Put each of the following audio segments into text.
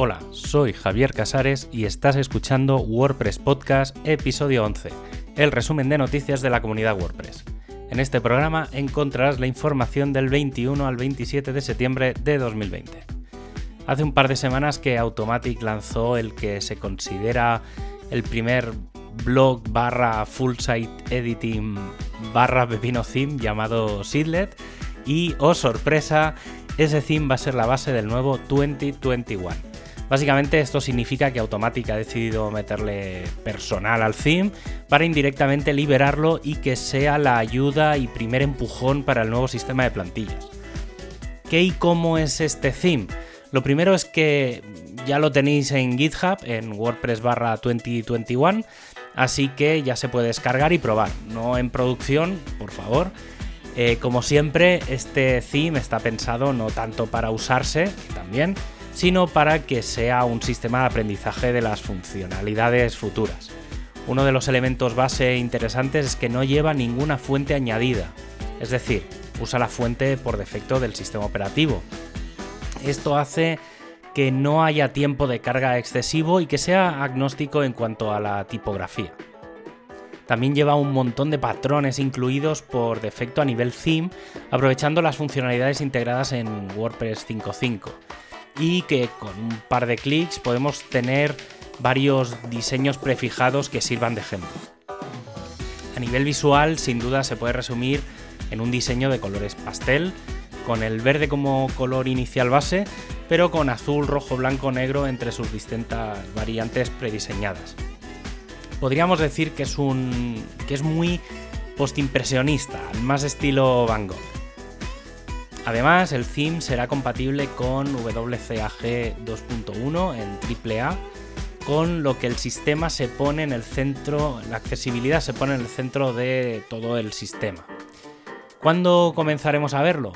Hola, soy Javier Casares y estás escuchando WordPress Podcast episodio 11, el resumen de noticias de la comunidad WordPress. En este programa encontrarás la información del 21 al 27 de septiembre de 2020. Hace un par de semanas que Automatic lanzó el que se considera el primer blog barra full site editing barra pepino theme llamado Seedlet y, oh sorpresa, ese theme va a ser la base del nuevo 2021. Básicamente esto significa que Automatic ha decidido meterle personal al theme para indirectamente liberarlo y que sea la ayuda y primer empujón para el nuevo sistema de plantillas. ¿Qué y cómo es este theme? Lo primero es que ya lo tenéis en GitHub, en WordPress barra 2021, así que ya se puede descargar y probar, no en producción, por favor. Eh, como siempre, este theme está pensado no tanto para usarse, también, sino para que sea un sistema de aprendizaje de las funcionalidades futuras. Uno de los elementos base interesantes es que no lleva ninguna fuente añadida, es decir, usa la fuente por defecto del sistema operativo. Esto hace que no haya tiempo de carga excesivo y que sea agnóstico en cuanto a la tipografía. También lleva un montón de patrones incluidos por defecto a nivel theme, aprovechando las funcionalidades integradas en WordPress 5.5 y que con un par de clics podemos tener varios diseños prefijados que sirvan de ejemplo. A nivel visual, sin duda se puede resumir en un diseño de colores pastel, con el verde como color inicial base, pero con azul, rojo, blanco, negro entre sus distintas variantes prediseñadas. Podríamos decir que es un que es muy postimpresionista, más estilo Van Gogh. Además, el theme será compatible con WCAG 2.1 en AAA, con lo que el sistema se pone en el centro, la accesibilidad se pone en el centro de todo el sistema. ¿Cuándo comenzaremos a verlo?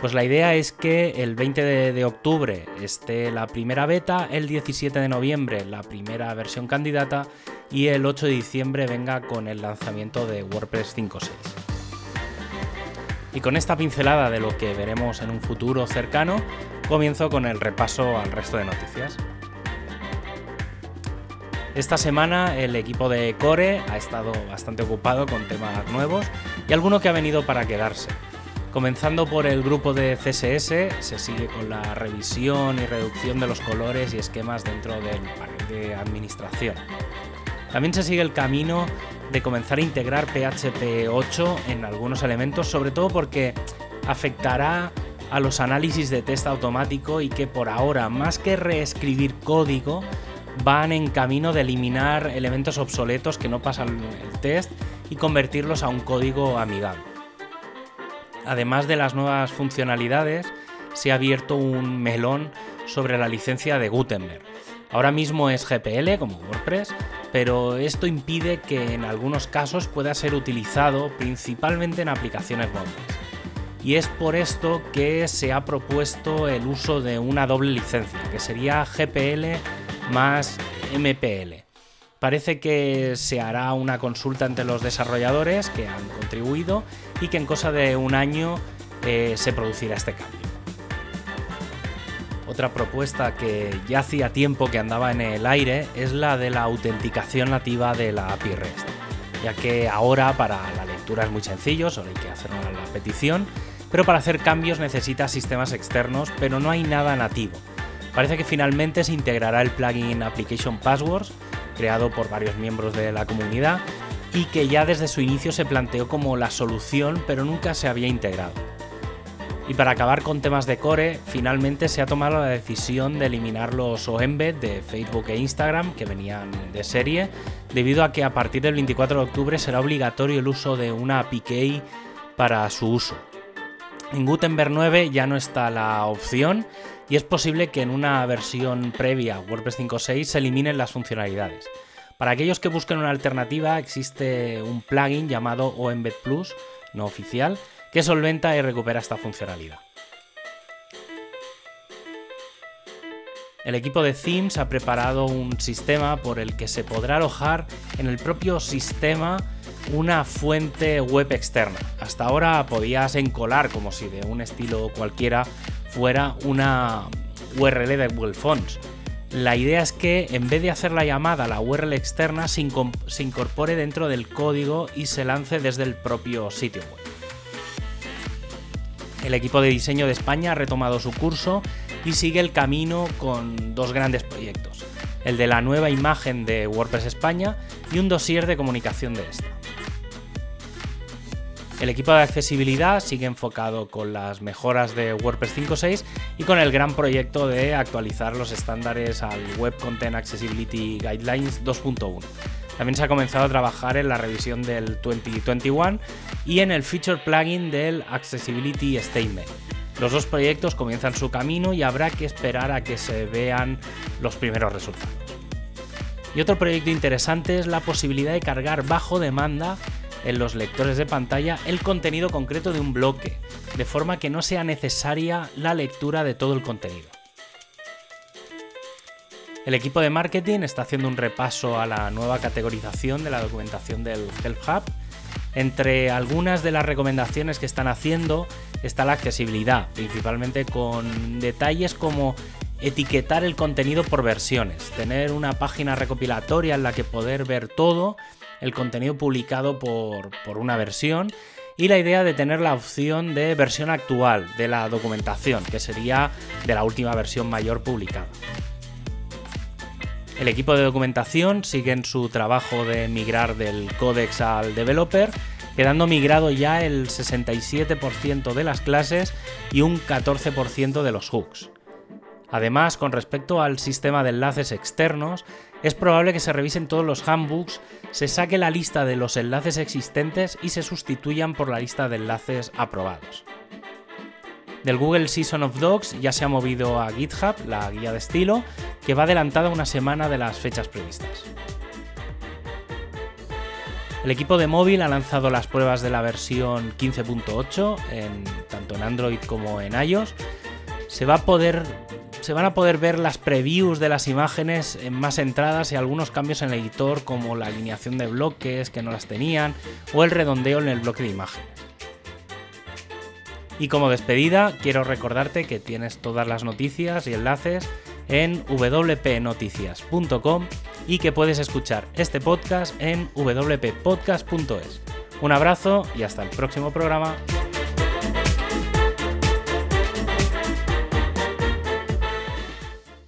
Pues la idea es que el 20 de, octubre esté la primera beta, el 17 de noviembre la primera versión candidata y el 8 de diciembre venga con el lanzamiento de WordPress 5.6. Y con esta pincelada de lo que veremos en un futuro cercano, comienzo con el repaso al resto de noticias. Esta semana el equipo de Core ha estado bastante ocupado con temas nuevos y alguno que ha venido para quedarse. Comenzando por el grupo de CSS, se sigue con la revisión y reducción de los colores y esquemas dentro del panel de administración. También se sigue el camino de comenzar a integrar PHP 8 en algunos elementos, sobre todo porque afectará a los análisis de test automático y que por ahora, más que reescribir código, van en camino de eliminar elementos obsoletos que no pasan el test y convertirlos a un código amigable. Además de las nuevas funcionalidades, se ha abierto un melón sobre la licencia de Gutenberg. Ahora mismo es GPL como WordPress, pero esto impide que en algunos casos pueda ser utilizado principalmente en aplicaciones móviles. Y es por esto que se ha propuesto el uso de una doble licencia, que sería GPL más MPL. Parece que se hará una consulta entre los desarrolladores que han contribuido y que en cosa de un año eh, se producirá este cambio. Otra propuesta que ya hacía tiempo que andaba en el aire es la de la autenticación nativa de la API REST, ya que ahora para la lectura es muy sencillo, solo hay que hacer la petición, pero para hacer cambios necesita sistemas externos, pero no hay nada nativo. Parece que finalmente se integrará el plugin Application Passwords, creado por varios miembros de la comunidad, y que ya desde su inicio se planteó como la solución, pero nunca se había integrado. Y para acabar con temas de core, finalmente se ha tomado la decisión de eliminar los OEmbed de Facebook e Instagram que venían de serie, debido a que a partir del 24 de octubre será obligatorio el uso de una API para su uso. En Gutenberg 9 ya no está la opción y es posible que en una versión previa WordPress 5.6 se eliminen las funcionalidades. Para aquellos que busquen una alternativa existe un plugin llamado OEmbed Plus, no oficial, que solventa y recupera esta funcionalidad. El equipo de Themes ha preparado un sistema por el que se podrá alojar en el propio sistema una fuente web externa. Hasta ahora podías encolar como si de un estilo cualquiera fuera una URL de Google Fonts. La idea es que en vez de hacer la llamada a la URL externa, se, incorpore dentro del código y se lance desde el propio sitio web. El equipo de diseño de España ha retomado su curso y sigue el camino con dos grandes proyectos, el de la nueva imagen de WordPress España y un dossier de comunicación de esta. El equipo de accesibilidad sigue enfocado con las mejoras de WordPress 5.6 y con el gran proyecto de actualizar los estándares al Web Content Accessibility Guidelines 2.1. También se ha comenzado a trabajar en la revisión del 2021 y en el feature plugin del Accessibility Statement. Los dos proyectos comienzan su camino y habrá que esperar a que se vean los primeros resultados. Y otro proyecto interesante es la posibilidad de cargar bajo demanda en los lectores de pantalla el contenido concreto de un bloque, de forma que no sea necesaria la lectura de todo el contenido. El equipo de marketing está haciendo un repaso a la nueva categorización de la documentación del Help Hub. Entre algunas de las recomendaciones que están haciendo está la accesibilidad, principalmente con detalles como etiquetar el contenido por versiones, tener una página recopilatoria en la que poder ver todo el contenido publicado por, una versión y la idea de tener la opción de versión actual de la documentación, que sería de la última versión mayor publicada. El equipo de documentación sigue en su trabajo de migrar del códex al developer, quedando migrado ya el 67% de las clases y un 14% de los hooks. Además, con respecto al sistema de enlaces externos, es probable que se revisen todos los handbooks, se saque la lista de los enlaces existentes y se sustituyan por la lista de enlaces aprobados. Del Google Season of Dogs ya se ha movido a GitHub, la guía de estilo, que va adelantada una semana de las fechas previstas. El equipo de móvil ha lanzado las pruebas de la versión 15.8 tanto en Android como en iOS. Se va a poder se van a poder ver las previews de las imágenes en más entradas y algunos cambios en el editor como la alineación de bloques que no las tenían o el redondeo en el bloque de imágenes. Y como despedida, quiero recordarte que tienes todas las noticias y enlaces en wpnoticias.com y que puedes escuchar este podcast en wppodcast.es. Un abrazo y hasta el próximo programa.